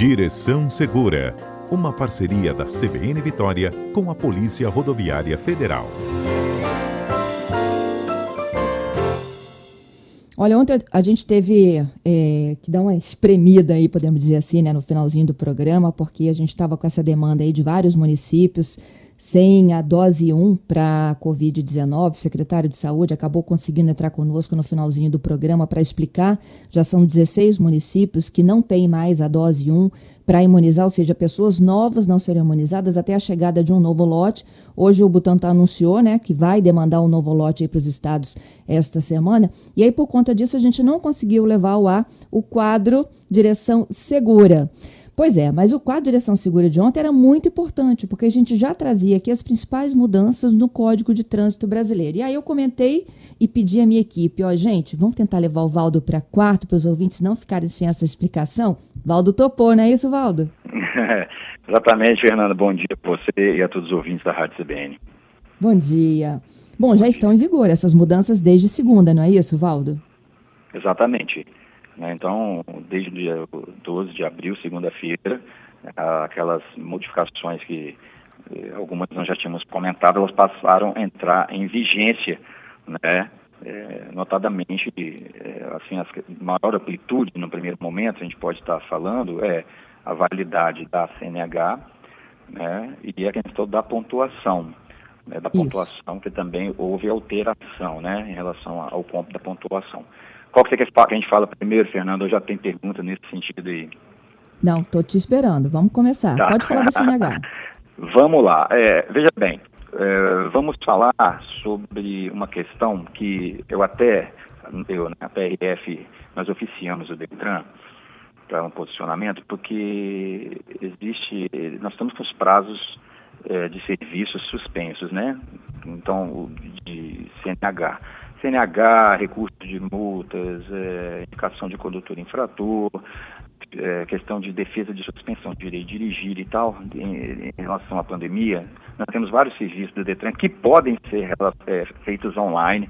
Direção Segura, uma parceria da CBN Vitória com a Polícia Rodoviária Federal. Olha, ontem a gente teve é, que dar uma espremida aí, podemos dizer assim, né, no finalzinho do programa, porque a gente estava com essa demanda aí de vários municípios sem a dose 1 para a Covid-19. O secretário de Saúde acabou conseguindo entrar conosco no finalzinho do programa para explicar. Já são 16 municípios que não têm mais a dose 1 para imunizar, ou seja, pessoas novas não serão imunizadas até a chegada de um novo lote. Hoje o Butantan anunciou né, que vai demandar um novo lote para os estados esta semana. E aí, por conta disso, a gente não conseguiu levar ao ar o quadro Direção Segura. Pois é, mas o quadro de direção segura de ontem era muito importante, porque a gente já trazia aqui as principais mudanças no Código de Trânsito Brasileiro. E aí eu comentei e pedi à minha equipe, ó, gente, vamos tentar levar o Valdo para quarto para os ouvintes não ficarem sem essa explicação? Valdo topou, não é isso, Valdo? Exatamente, Fernanda. Bom dia para você e a todos os ouvintes da Rádio CBN. Bom dia. Bom, já estão em vigor essas mudanças desde segunda, não é isso, Valdo? Exatamente. Né? Então, desde o dia 12 de abril, segunda-feira, aquelas modificações que eh, algumas nós já tínhamos comentado, elas passaram a entrar em vigência, né? É, notadamente, é, assim, a maior amplitude no primeiro momento, a gente pode estar falando, é a validade da CNH né, e a questão da pontuação, né, da pontuação que também houve alteração né, em relação ao ponto da pontuação. Qual que você quer que a gente fala primeiro, Fernando? Eu já tenho pergunta nesse sentido aí. Não, estou te esperando. Vamos começar. Tá. Pode falar da CNH. vamos lá. É, veja bem, é, vamos falar sobre uma questão que eu até, eu, na né, PRF, nós oficiamos o DETRAN para um posicionamento, porque existe, nós estamos com os prazos é, de serviços suspensos, né? Então, de CNH. CNH, recurso de multas, é, indicação de condutor infrator, é, questão de defesa de suspensão de direito de dirigir e tal, em, em, relação à pandemia, nós temos vários serviços do Detran que podem ser é, feitos online.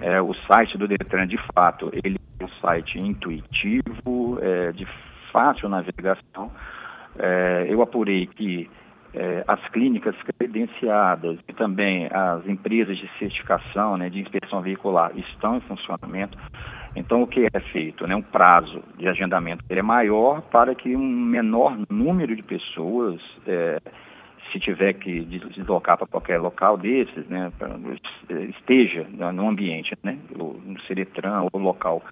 É, o site do Detran, de fato, ele é um site intuitivo, é, de fácil navegação. É, eu apurei que é, as clínicas credenciadas e também as empresas de certificação, né, de inspeção veicular estão em funcionamento. Então, o que é feito? Né, um prazo de agendamento ele é maior para que um menor número de pessoas, é, se tiver que deslocar para qualquer local desses, né, pra, esteja no ambiente, né, no Ceretran ou local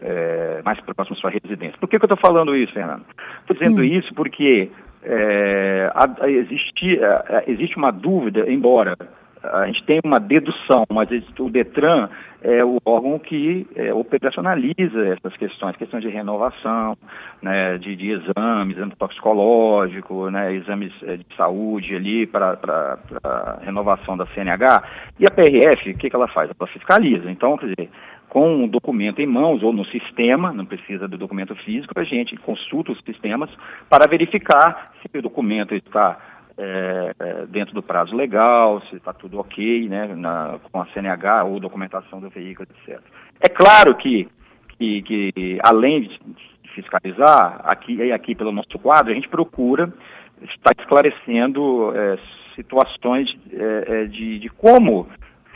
é, mais próximo à sua residência. Por que, que eu estou falando isso, Fernando? Estou dizendo hum. isso porque é, existe, é, existe uma dúvida, embora a gente tenha uma dedução, mas o DETRAN é o órgão que é, operacionaliza essas questões, questões de renovação, né, de, de, exames, exame toxicológico, né, exames é, de saúde ali para renovação da CNH. E a PRF, o que, que ela faz? Ela fiscaliza. Então, quer dizer, com o documento em mãos ou no sistema, não precisa do documento físico, a gente consulta os sistemas para verificar se o documento está é, é dentro do prazo legal, se está tudo ok, né, na, com a CNH ou documentação do veículo, etc. É claro que, que, que além de fiscalizar, aqui, aqui pelo nosso quadro, a gente procura estar esclarecendo é, situações é, é de, de como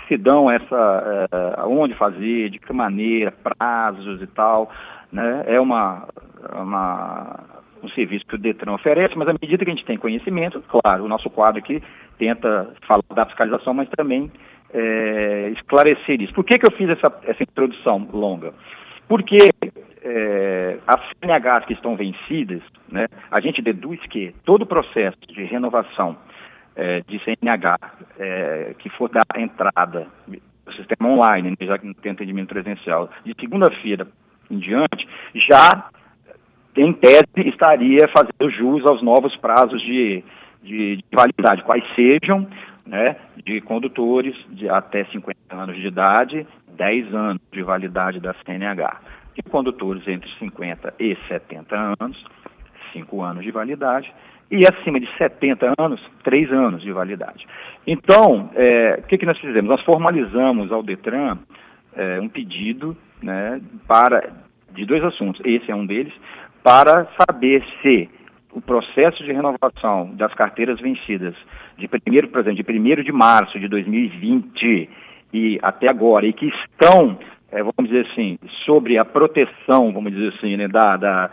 se dão essa, é, onde fazer, de que maneira, prazos e tal, né? É uma, uma, um serviço que o Detran oferece, mas à medida que a gente tem conhecimento, claro, o nosso quadro aqui tenta falar da fiscalização, mas também é, esclarecer isso. Por que, que eu fiz essa, essa introdução longa? Porque é, as CNHs que estão vencidas, né, a gente deduz que todo o processo de renovação é, de CNH é, que for dar entrada no sistema online, né, já que não tem atendimento presencial, de segunda-feira em diante, já em tese estaria fazendo jus aos novos prazos de, de, de validade, quais sejam, né, de condutores de até 50 anos de idade, 10 anos de validade da CNH. E condutores entre 50 e 70 anos, 5 anos de validade, e acima de 70 anos, 3 anos de validade. Então, é, o que, que nós fizemos? Nós formalizamos ao DETRAN é, um pedido né, para, de dois assuntos. Esse é um deles, para saber se o processo de renovação das carteiras vencidas de primeiro, por exemplo, de 1 de março de 2020 e até agora, e que estão, é, vamos dizer assim, sobre a proteção, vamos dizer assim, né, da, da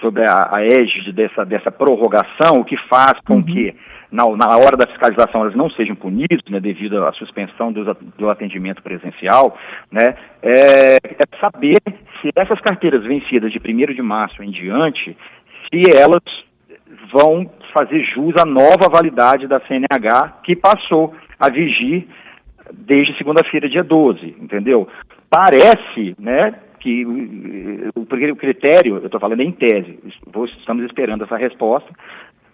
sobre a, a égide dessa, dessa prorrogação, o que faz com uhum. que na, na hora da fiscalização elas não sejam punidos, né, devido à suspensão do, do atendimento presencial, né, é, é, saber se essas carteiras vencidas de 1 de março em diante, se elas vão fazer jus à nova validade da CNH que passou a vigir desde segunda-feira, dia 12, entendeu? Parece, né, que o, o critério, eu estou falando em tese, estamos esperando essa resposta,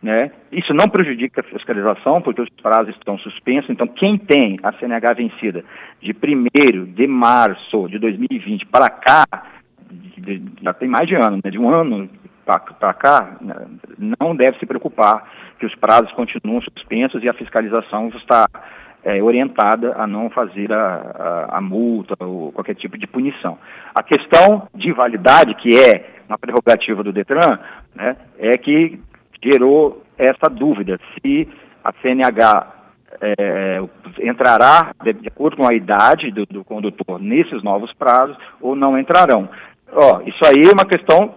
né? Isso não prejudica a fiscalização, porque os prazos estão suspensos. Então, quem tem a CNH vencida de 1 de março de 2020 para cá, de, já tem mais de ano, né? de um ano para cá, né? não deve se preocupar que os prazos continuam suspensos e a fiscalização está é, orientada a não fazer a, a, a, multa ou qualquer tipo de punição. A questão de validade, que é uma prerrogativa do Detran, né, é que gerou essa dúvida se a CNH é, entrará, de, de, acordo com a idade do, do, condutor, nesses novos prazos ou não entrarão. Ó, isso aí é uma questão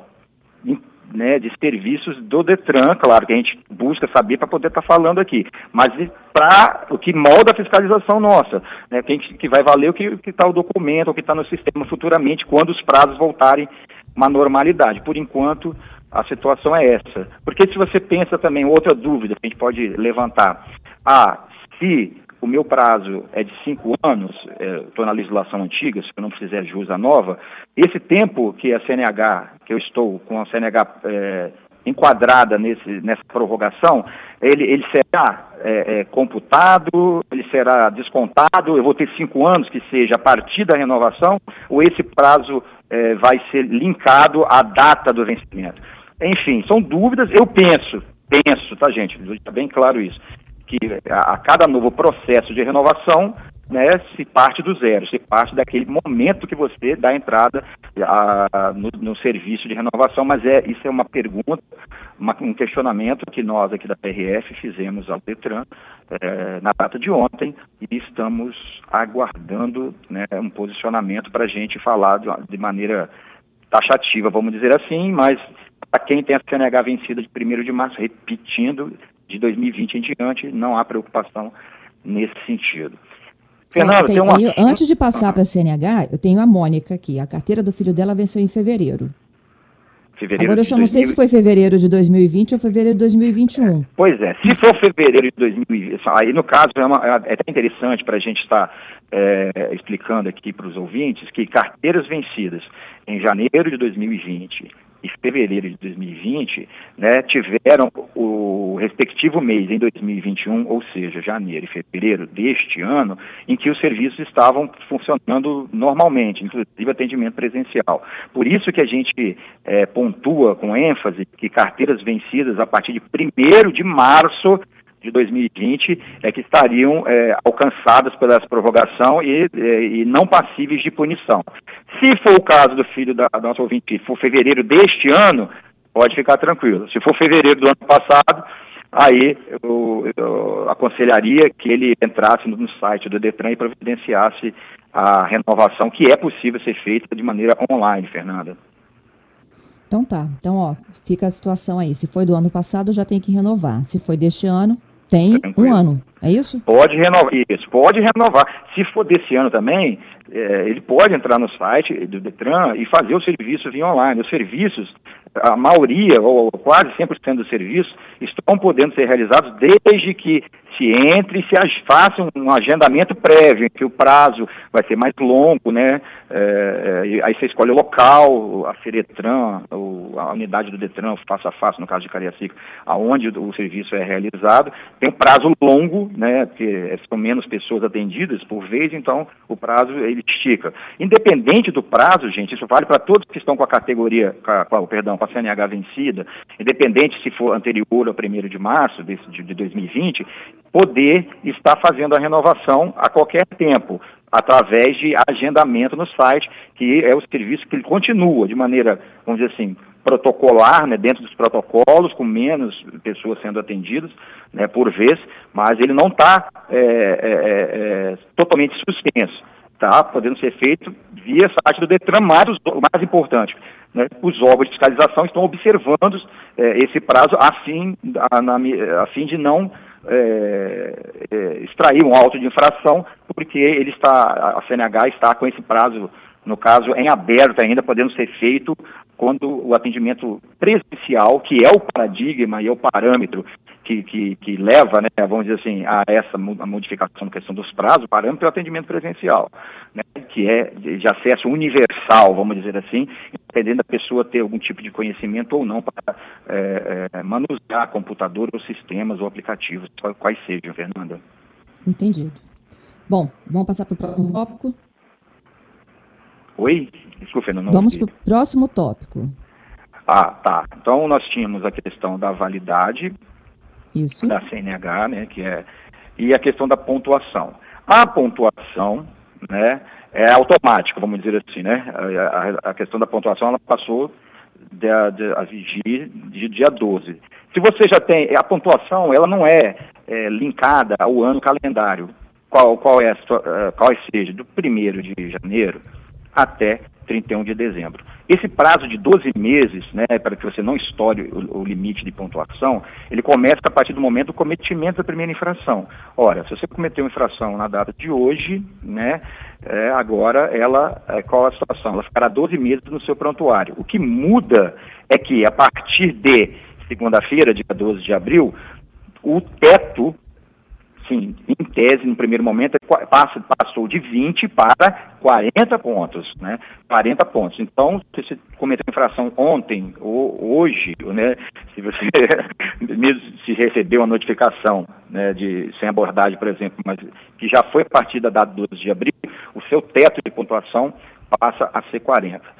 né, de serviços do Detran, claro que a gente busca saber para poder estar tá falando aqui, mas para o que molda a fiscalização nossa, né, que, que vai valer o que está o documento, o que está no sistema futuramente, quando os prazos voltarem uma normalidade. Por enquanto, a situação é essa. Porque se você pensa também, outra dúvida que a gente pode levantar, ah, se o meu prazo é de cinco anos, estou é, na legislação antiga, se eu não fizer jus à nova, esse tempo que a CNH, que eu estou com a CNH é, enquadrada nesse, nessa prorrogação, ele, ele será é, é, computado, ele será descontado, eu vou ter cinco anos que seja a partir da renovação, ou esse prazo é, vai ser linkado à data do vencimento. Enfim, são dúvidas, eu penso, penso, tá gente, está bem claro isso, que a, a, cada novo processo de renovação, né, se parte do zero, se parte daquele momento que você dá entrada a, no, no, serviço de renovação, mas é isso é uma pergunta, uma, um questionamento que nós aqui da PRF fizemos ao Detran é, na data de ontem e estamos aguardando né, um posicionamento para a gente falar de, de maneira taxativa, vamos dizer assim, mas para quem tem a CNH vencida de 1 de março, repetindo, de 2020 em diante, não há preocupação nesse sentido. Fernanda, tem, tem uma... eu, antes de passar para a CNH, eu tenho a Mônica aqui. A carteira do filho dela venceu em fevereiro. Fevereiro Agora eu só não 2000... sei se foi fevereiro de 2020 ou fevereiro de 2021. Pois é, se for fevereiro de 2020, aí no caso é, uma, é até interessante para a gente estar tá, é, explicando aqui para os ouvintes que carteiras vencidas em janeiro de 2020 e fevereiro de 2020, né, tiveram o respectivo mês em 2021, ou seja, janeiro e fevereiro deste ano, em que os serviços estavam funcionando normalmente, inclusive atendimento presencial. Por isso que a gente é, pontua com ênfase que carteiras vencidas a partir de 1 de março de 2020 é que estariam é, alcançadas pela prorrogação e, é, e, não passíveis de punição. Se for o caso do filho da, da nossa ouvinte, for fevereiro deste ano, pode ficar tranquilo. Se for fevereiro do ano passado, aí eu, eu aconselharia que ele entrasse no site do Detran e providenciasse a renovação, que é possível ser feita de maneira online, Fernanda. Então tá. Então, ó, fica a situação aí. Se foi do ano passado, já tem que renovar. Se foi deste ano, tem Tranquilo. um ano, é isso? Pode renovar, isso, pode renovar. Se for desse ano também, é, ele pode entrar no site do Detran e fazer o serviço via online. Os serviços, a maioria, ou quase 100% dos serviços, estão podendo ser realizados desde que se entre e se faça um agendamento prévio, que o prazo vai ser mais longo, né? É, é aí você escolhe o local, a Feretran, a unidade do Detran, face a face, no caso de Cariacica, aonde o, o serviço é realizado. Tem um prazo longo, né? Porque são menos pessoas atendidas por vez, então o prazo ele estica. Independente do prazo, gente, isso vale para todos que estão com a categoria, com a, perdão, com a CNH vencida, independente se for anterior ao 1 de março de, de 2020, poder estar fazendo a renovação a qualquer tempo, através de agendamento no site, que é o serviço que ele continua de maneira, vamos dizer assim, protocolar, né, dentro dos protocolos, com menos pessoas sendo atendidas né, por vez, mas ele não está é, é, é, totalmente suspenso. Está podendo ser feito via site do Detran, mas o mais importante, né, os órgãos de fiscalização estão observando é, esse prazo a fim, a, na, a fim de não é, é, extrair um auto de infração, porque ele está, a CNH está com esse prazo, no caso, em aberto ainda, podendo ser feito quando o atendimento presencial, que é o paradigma e é o parâmetro que, que, que, leva, né, vamos dizer assim, a essa modificação da questão dos prazos, o parâmetro é o atendimento presencial, né, que é de acesso universal, vamos dizer assim, dependendo da pessoa ter algum tipo de conhecimento ou não para é, é, manusear computador ou sistemas ou aplicativos, quais sejam, Fernanda. Entendido. Bom, vamos passar para o próximo tópico. Oi? Desculpa, Fernanda. Vamos para o próximo tópico. Ah, tá. Então nós tínhamos a questão da validade isso. da CNH, né, que é, e a questão da pontuação. A pontuação, né, é automática, vamos dizer assim, né, a, a, a questão da pontuação, ela passou de, de, a vigir de dia 12. Se você já tem, a pontuação, ela não é, é linkada ao ano calendário, qual, qual, é, eh, qual seja, do 1 de janeiro até 31 de dezembro. Esse prazo de 12 meses, né, para que você não estoure o, o, limite de pontuação, ele começa a partir do momento do cometimento da primeira infração. Ora, se você cometeu uma infração na data de hoje, né, é, agora ela, é, qual a situação? Ela ficará 12 meses no seu prontuário. O que muda é que a partir de segunda-feira, dia 12 de abril, o teto sim, em tese, no primeiro momento, é passa, passou de 20 para 40 pontos, né? 40 pontos. Então, se você cometeu infração ontem ou hoje, né? Se você mesmo se recebeu uma notificação né, de sem abordagem, por exemplo, mas que já foi a partir da data 12 de abril, o seu teto de pontuação passa a ser 40.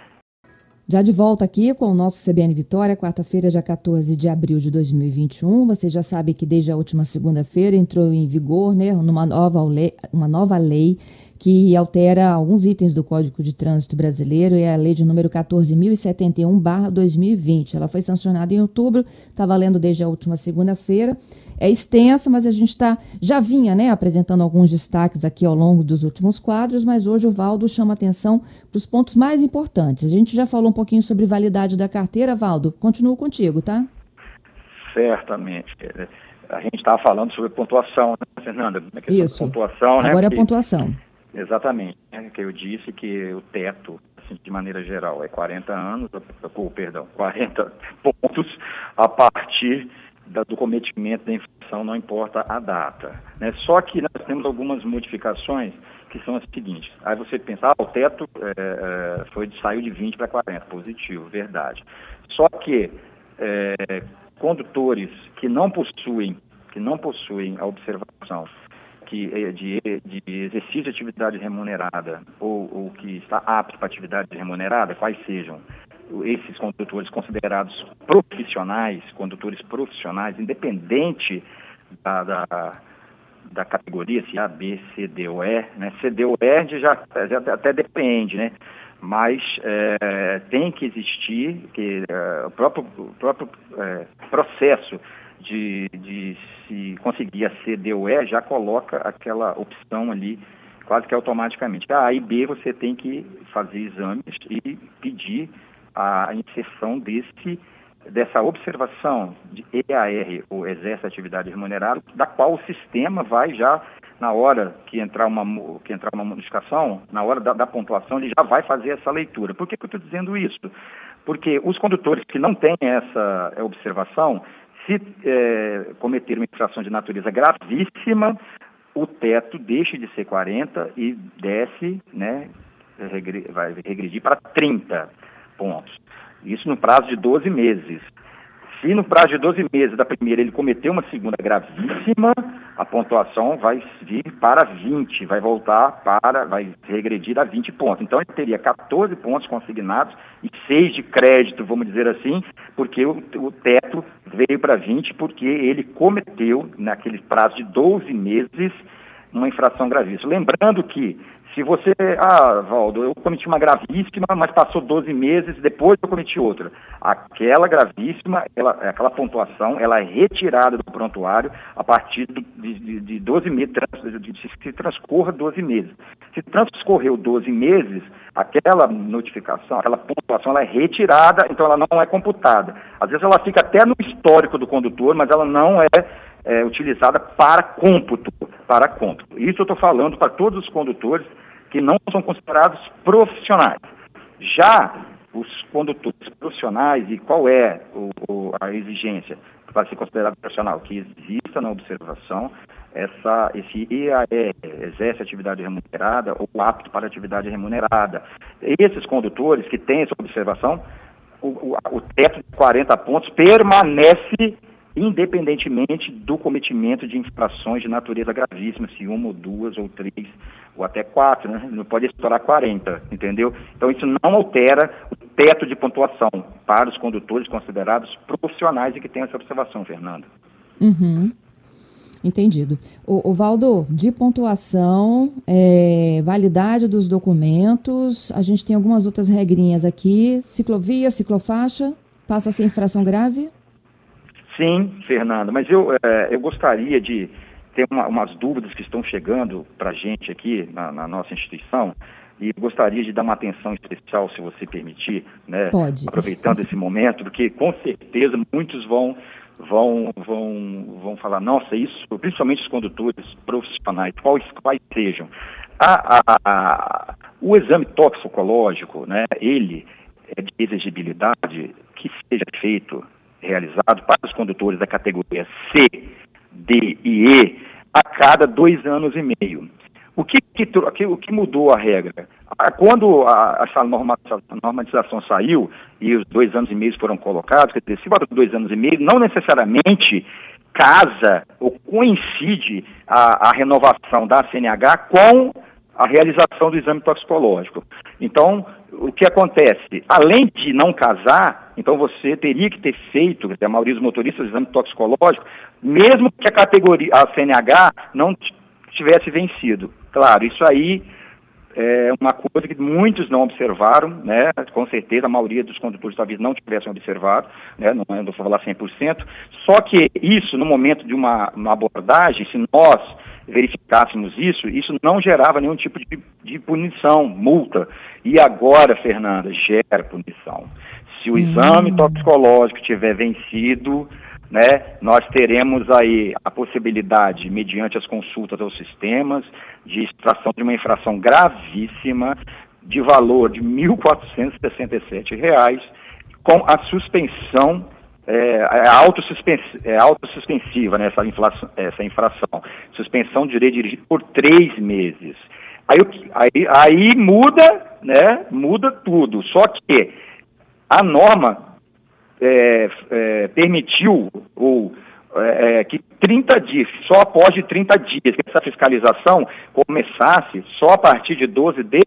Já de volta aqui com o nosso CBN Vitória, quarta-feira, dia 14 de abril de 2021. Você já sabe que desde a última segunda-feira entrou em vigor né, uma, nova lei, uma nova lei que altera alguns itens do Código de Trânsito Brasileiro, é a lei de número 14.071-2020. Ela foi sancionada em outubro, está valendo desde a última segunda-feira. É extensa, mas a gente tá, já vinha né, apresentando alguns destaques aqui ao longo dos últimos quadros, mas hoje o Valdo chama atenção para os pontos mais importantes. A gente já falou um pouquinho sobre validade da carteira, Valdo. Continuo contigo, tá? Certamente a gente estava falando sobre pontuação, né, Fernanda? Isso. Pontuação, né? Agora é a pontuação. Exatamente. É que eu disse que o teto, assim, de maneira geral, é 40 anos, ou, perdão, 40 pontos a partir da, do cometimento da infração, não importa a data. Né? Só que nós temos algumas modificações que são as seguintes. Aí você pensa, ah, o teto é, foi, saiu de 20 para 40, positivo, verdade. Só que é, condutores que não possuem, que não possuem a observação que, é de, de exercício de atividade remunerada ou, ou que está apto para atividade remunerada, quais sejam esses condutores considerados profissionais, condutores profissionais, independente da, da, da categoria, se A, B, C, D ou E, né? C, D ou E já, já até depende, né? Mas é, tem que existir que, é, o próprio, o próprio é, processo de, de se conseguir a C, D ou E, já coloca aquela opção ali quase que automaticamente. A, a e B você tem que fazer exames e pedir a inserção desse dessa observação de EAR, ou Exército Atividade Remunerada, da qual o sistema vai já, na hora que entrar uma, que entrar uma modificação, na hora da, da pontuação, ele já vai fazer essa leitura. Por que, que eu estou dizendo isso? Porque os condutores que não têm essa observação, se é, cometer uma infração de natureza gravíssima, o teto deixa de ser 40 e desce, né, vai regredir para 30 pontos. Isso no prazo de 12 meses. Se no prazo de 12 meses da primeira ele cometeu uma segunda gravíssima, a pontuação vai vir para 20, vai voltar para, vai regredir a 20 pontos. Então ele teria 14 pontos consignados e 6 de crédito, vamos dizer assim, porque o, o teto veio para 20 porque ele cometeu, naquele prazo de 12 meses, uma infração gravíssima. Lembrando que Se você, ah, Valdo, eu cometi uma gravíssima, mas passou 12 meses, depois eu cometi outra. Aquela gravíssima, ela, aquela pontuação, ela é retirada do prontuário a partir de, de, de 12 meses, se transcorra 12 meses. Se transcorreu 12 meses, aquela notificação, aquela pontuação, ela é retirada, então ela não é computada. Às vezes ela fica até no histórico do condutor, mas ela não é, é utilizada para cômputo, para cômputo. Isso eu estou falando para todos os condutores que não são considerados profissionais. Já os condutores profissionais, e qual é o, o, a exigência para ser considerado profissional? Que exista na observação essa, esse EAE, exerce atividade remunerada ou apto para atividade remunerada. Esses condutores que têm essa observação, o, o, o teto de 40 pontos permanece independentemente do cometimento de infrações de natureza gravíssima, se uma ou duas ou três ou até quatro, né? Não pode estourar 40, entendeu? Então isso não altera o teto de pontuação para os condutores considerados profissionais e que têm essa observação, Fernanda. Uhum. Entendido. O, o Valdo, de pontuação, é, validade dos documentos, a gente tem algumas outras regrinhas aqui. Ciclovia, ciclofaixa, passa sem infração grave? Sim, Fernanda, mas eu, é, eu gostaria de ter uma, umas dúvidas que estão chegando para a gente aqui na, na, nossa instituição e gostaria de dar uma atenção especial, se você permitir, né? Pode. Aproveitando esse momento, porque com certeza muitos vão vão vão vão falar, nossa, isso, principalmente os condutores profissionais, quais quais sejam. A, a, a, o exame toxicológico, né? Ele é de exigibilidade que seja feito realizado para os condutores da categoria C, D e E a cada dois anos e meio. O que, que, o que mudou a regra? Quando a, essa normatização saiu e os dois anos e meio foram colocados, quer dizer, se bota dois anos e meio, não necessariamente casa ou coincide a, a renovação da CNH com a realização do exame toxicológico. Então, o que acontece? Além de não casar, então você teria que ter feito, a maioria dos motoristas, exame toxicológico, mesmo que a categoria, a CNH, não tivesse vencido. Claro, isso aí é uma coisa que muitos não observaram, né? Com certeza a maioria dos condutores talvez não tivessem observado, né? Não, não vou falar 100%. Só que isso, no momento de uma, uma abordagem, se nós verificássemos isso, isso não gerava nenhum tipo de, de punição, multa. E agora, Fernanda, gera punição. Se o exame hum. toxicológico tiver vencido, né, nós teremos aí a possibilidade, mediante as consultas aos sistemas, de extração de uma infração gravíssima de valor de R$ 1.467, com a suspensão é, é, autossuspensiva, é autossuspensiva né, essa, inflação, essa infração. Suspensão de direito por três meses. Aí, aí, aí muda, né, muda tudo. Só que a norma é, é, permitiu ou é, é que 30 dias, só após de 30 dias, que essa fiscalização começasse só a partir de 12 de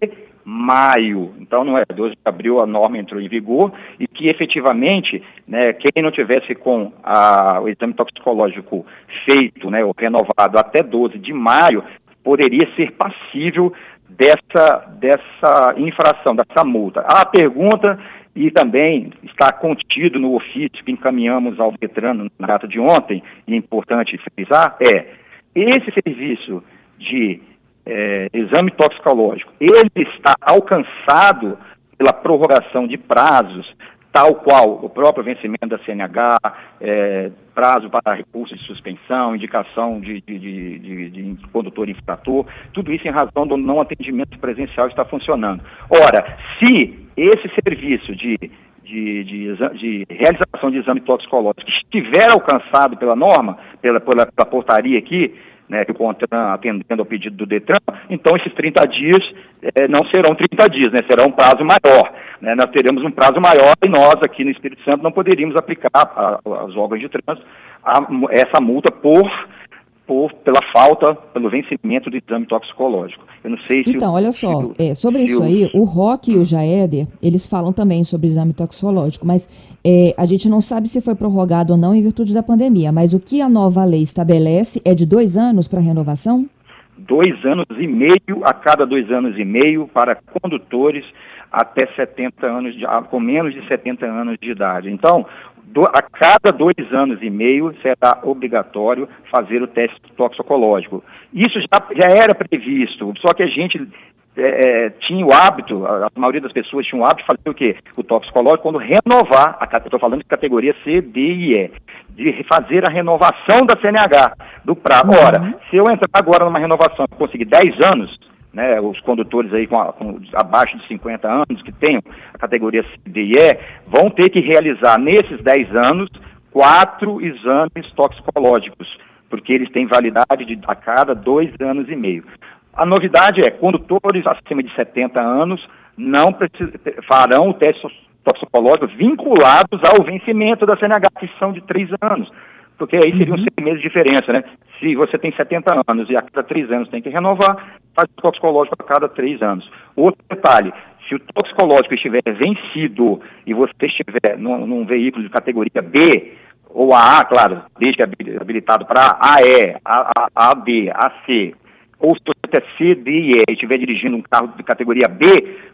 maio. Então não é 12 de abril a norma entrou em vigor e que efetivamente, né, quem não tivesse com a, o exame toxicológico feito, né, ou renovado até 12 de maio, poderia ser passível dessa, dessa infração, dessa multa. A pergunta e também está contido no ofício que encaminhamos ao veterano na data de ontem, e é importante frisar, é esse serviço de é, exame toxicológico, ele está alcançado pela prorrogação de prazos, tal qual o próprio vencimento da CNH, é, prazo para recurso de suspensão, indicação de, de, de, de, condutor infrator, tudo isso em razão do não atendimento presencial está funcionando. Ora, se esse serviço de, de, de, de realização de exame toxicológico estiver alcançado pela norma, pela, pela, pela portaria aqui, né, que o CONTRAN atendendo ao pedido do DETRAN, então esses 30 dias é, não serão 30 dias, né, será um prazo maior. Né, nós teremos um prazo maior e nós aqui no Espírito Santo não poderíamos aplicar aos órgãos de trânsito a, essa multa por por, pela falta, pelo vencimento do exame toxicológico. Eu não sei se. Então, o, olha só, o, é, sobre isso o, aí, o Rock e o Jaeder, eles falam também sobre exame toxicológico, mas é, a gente não sabe se foi prorrogado ou não em virtude da pandemia. Mas o que a nova lei estabelece é de dois anos para renovação? dois anos e meio a cada dois anos e meio para condutores até 70 anos, de, com menos de 70 anos de idade. Então, do, a cada dois anos e meio será obrigatório fazer o teste toxicológico. Isso já, já era previsto, só que a gente é, é, tinha o hábito, a, a, maioria das pessoas tinha o hábito de fazer o quê? O toxicológico quando renovar, estou falando de categoria C, D e E, de fazer a renovação da CNH, do prazo. Uhum. Ora, se eu entrar agora numa renovação e conseguir 10 anos, né, os condutores aí com, a, com, abaixo de 50 anos, que tenham a categoria C, D e E, vão ter que realizar nesses 10 anos quatro exames toxicológicos, porque eles têm validade de, a cada dois anos e meio. A novidade é, condutores acima de 70 anos não farão o teste toxicológico vinculados ao vencimento da CNH, que são de três anos. Porque aí seriam uhum. seis meses de diferença, né? Se você tem 70 anos e a cada três anos tem que renovar, faz o toxicológico a cada três anos. Outro detalhe, se o toxicológico estiver vencido e você estiver num, num veículo de categoria B, ou A, claro, desde que habilitado para AE, AB, AC ou se você é C, D e E e estiver dirigindo um carro de categoria B,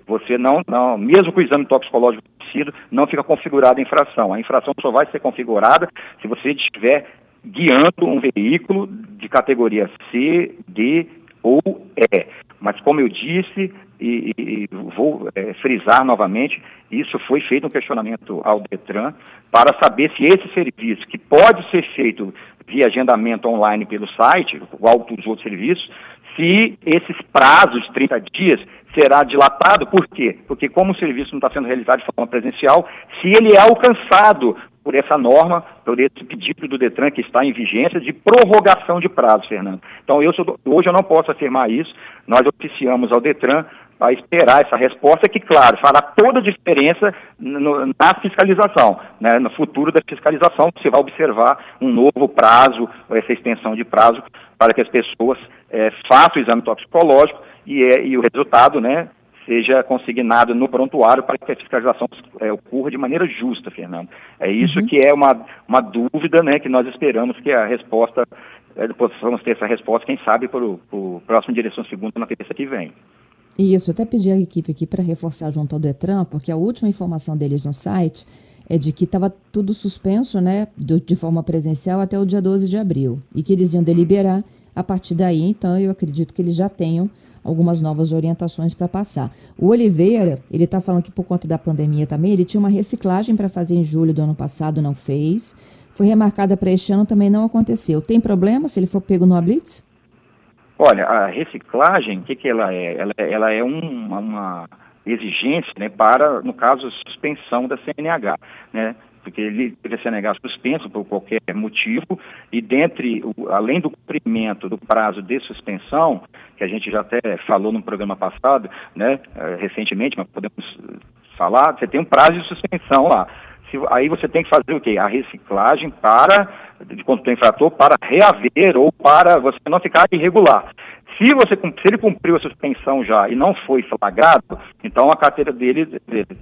você não, não mesmo com o exame toxicológico vencido, não fica configurada a infração. A infração só vai ser configurada se você estiver guiando um veículo de categoria C, D ou E. Mas como eu disse, e, e vou é, frisar novamente, isso foi feito um questionamento ao Detran para saber se esse serviço, que pode ser feito via agendamento online pelo site, igual os outros serviços, se esses prazos de 30 dias será dilatado, por quê? Porque como o serviço não está sendo realizado de forma presencial, se ele é alcançado por essa norma, por esse pedido do Detran que está em vigência de prorrogação de prazo, Fernando. Então, eu sou, hoje eu não posso afirmar isso, nós oficiamos ao Detran a esperar essa resposta que, claro, fará toda a diferença no, na fiscalização. Né? No futuro da fiscalização, você vai observar um novo prazo, essa extensão de prazo, para que as pessoas é, façam o exame toxicológico e, é, e o resultado né, seja consignado no prontuário para que a fiscalização é, ocorra de maneira justa, Fernando. É isso uhum. que é uma, uma dúvida né, que nós esperamos que a resposta, é, possamos ter essa resposta, quem sabe, para o próximo Direção Segunda na terça que vem. Isso, eu até pedi à equipe aqui para reforçar junto ao Detran, porque a última informação deles no site é de que estava tudo suspenso, né, do, de forma presencial até o dia 12 de abril, e que eles iam deliberar a partir daí, então eu acredito que eles já tenham algumas novas orientações para passar. O Oliveira, ele está falando que por conta da pandemia também, ele tinha uma reciclagem para fazer em julho do ano passado, não fez. Foi remarcada para este ano, também não aconteceu. Tem problema se ele for pego no Blitz? Olha, a reciclagem, o que, que ela é? Ela, ela é um, uma exigência né, para, no caso, suspensão da CNH. Né? Porque ele teve a CNH suspenso por qualquer motivo, e dentre, além do cumprimento do prazo de suspensão, que a gente já até falou no programa passado, né, eh, recentemente, mas podemos falar, você tem um prazo de suspensão lá. Se, aí você tem que fazer o quê? A reciclagem para, de condutor infrator, para reaver ou para você não ficar irregular. Se, você, se ele cumpriu a suspensão já e não foi flagrado, então a carteira dele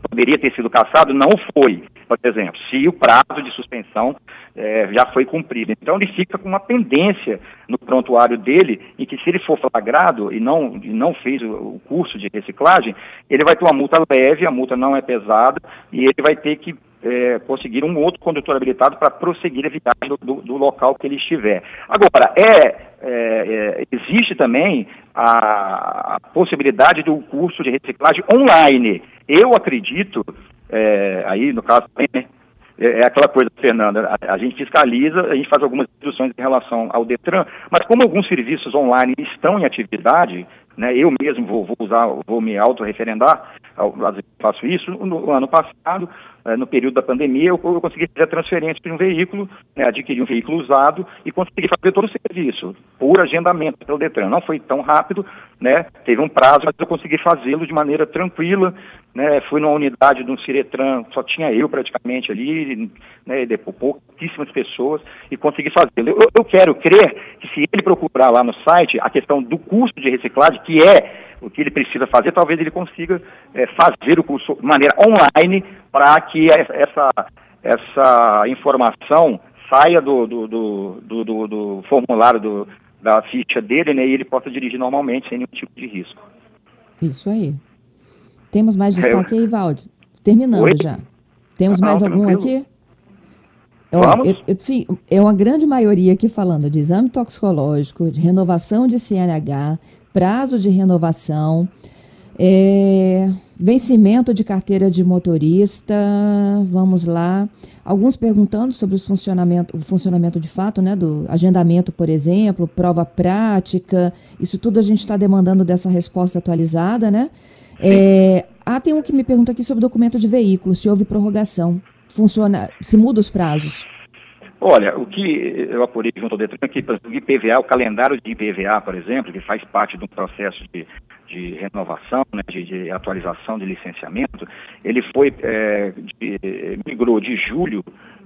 poderia ter sido cassado, não foi, por exemplo, se o prazo de suspensão é, já foi cumprido. Então ele fica com uma pendência no prontuário dele, em que se ele for flagrado e não, e não fez o, o curso de reciclagem, ele vai ter uma multa leve, a multa não é pesada, e ele vai ter que é, conseguir um outro condutor habilitado para prosseguir a viagem do, do, do, local que ele estiver. Agora, é, é, é existe também a, a, possibilidade do curso de reciclagem online. Eu acredito, é, aí no caso né, é, é aquela coisa, Fernanda, a, a, gente fiscaliza, a gente faz algumas instruções em relação ao Detran, mas como alguns serviços online estão em atividade, né, eu mesmo vou, vou usar, vou me autorreferendar, faço isso, no ano passado no período da pandemia, eu, eu consegui fazer a transferência de um veículo, né, adquirir um veículo usado e consegui fazer todo o serviço, por agendamento pelo Detran. Não foi tão rápido, né, teve um prazo, mas eu consegui fazê-lo de maneira tranquila. Né, fui numa unidade de um Ciretran, só tinha eu praticamente ali, né, depois pouquíssimas pessoas, e consegui fazê-lo. Eu, eu quero crer que se ele procurar lá no site a questão do custo de reciclagem, que é o que ele precisa fazer, talvez ele consiga é, fazer o curso de maneira online para que essa, essa informação saia do, do, do, do, do formulário do, da ficha dele, né, e ele possa dirigir normalmente sem nenhum tipo de risco. Isso aí. Temos mais destaque é, eu... aí, Valde? Terminando Oi? já. Temos ah, mais não, algum aqui? Vamos? Eu, eu, sim, é uma grande maioria aqui falando de exame toxicológico, de renovação de CNH, prazo de renovação, é, vencimento de carteira de motorista, vamos lá. Alguns perguntando sobre o funcionamento, o funcionamento de fato, né, do agendamento, por exemplo, prova prática, isso tudo a gente está demandando dessa resposta atualizada, né? É, ah, tem um que me pergunta aqui sobre documento de veículo, se houve prorrogação. Funciona, se muda os prazos? Olha, o que eu apurei junto ao Detran, que o IPVA, o calendário de IPVA, por exemplo, que faz parte do processo de, de renovação, né, de, de, atualização de licenciamento, ele foi, é, de, migrou de julho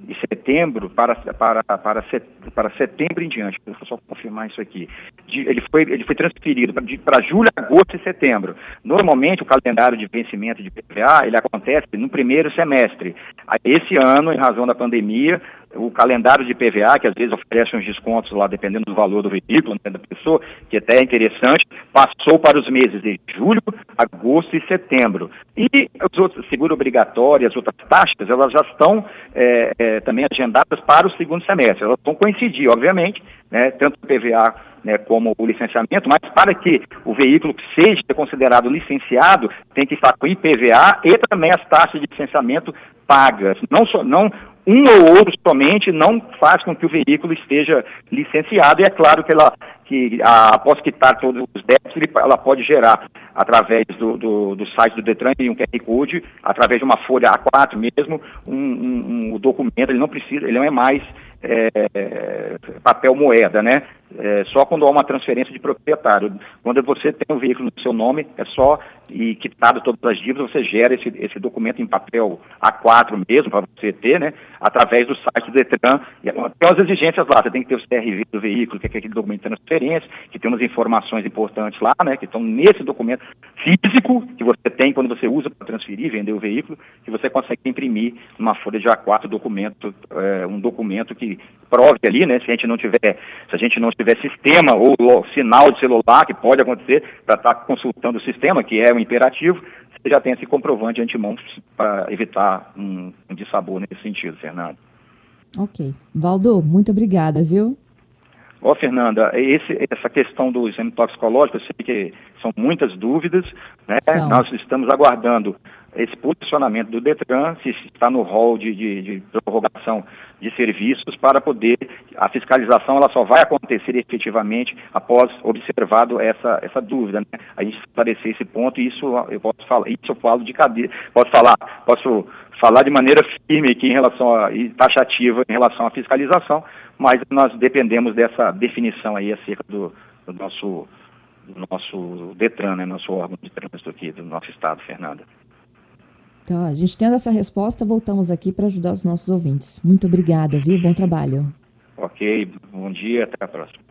e setembro para, para, para, set, para setembro em diante. Eu só confirmar isso aqui. De, ele, foi, ele foi transferido para julho, agosto e setembro. Normalmente, o calendário de vencimento de PVA, ele acontece no primeiro semestre. Esse ano, em razão da pandemia, o calendário de PVA, que às vezes oferece uns descontos lá, dependendo do valor do veículo, né, da pessoa, que até é interessante, passou para os meses de julho, agosto e setembro. E os outros, seguro obrigatório, as outras taxas, elas já estão é, é, também agendadas para o segundo semestre. Elas vão coincidir, obviamente, né, tanto o PVA né, como o licenciamento, mas para que o veículo seja considerado licenciado, tem que estar com IPVA e também as taxas de licenciamento pagas. Não, só, não um ou outro somente não faz com que o veículo esteja licenciado, e é claro que ela, que a, após quitar todos os débitos, ela pode gerar, através do, do, do site do Detran, um QR Code, através de uma folha A4 mesmo, um, um, um documento, ele não precisa, ele não é mais é, papel moeda, né? É, só quando há uma transferência de proprietário. Quando você tem um veículo no seu nome, é só e quitado todas as dívidas, você gera esse, esse documento em papel A4 mesmo, para você ter, né? Através do site do Detran. E tem umas exigências lá, você tem que ter o CRV do veículo, que é aquele documento de transferência, que tem umas informações importantes lá, né? Que estão nesse documento físico que você tem quando você usa para transferir, vender o veículo, que você consegue imprimir numa folha de A4 documento, é, um documento que prove ali, né? Se a gente não tiver, se a gente não tiver sistema ou, ou sinal de celular, que pode acontecer, para estar tá consultando o sistema, que é um imperativo, você já tem esse comprovante de antemão para evitar um, um dissabor nesse sentido, Fernando. Ok. Valdo, muito obrigada, viu? Ó, Fernanda, esse, essa questão do exame toxicológico, eu sei que são muitas dúvidas, né? Nós estamos aguardando esse posicionamento do Detran, se está no rol de, de, de, prorrogação de serviços, para poder, a fiscalização ela só vai acontecer efetivamente após observado essa, essa dúvida, né? A gente esclarecer esse ponto, e isso eu posso falar, isso eu falo de cadeia, posso falar, posso falar de maneira firme aqui em relação a, e taxativa em relação à fiscalização, mas nós dependemos dessa definição aí acerca do, do nosso nosso DETRAN, né, nosso órgão de trânsito aqui do nosso estado, Fernanda. Tá, a gente tendo essa resposta, voltamos aqui para ajudar os nossos ouvintes. Muito obrigada, viu? Bom trabalho. Ok, bom dia, até a próxima.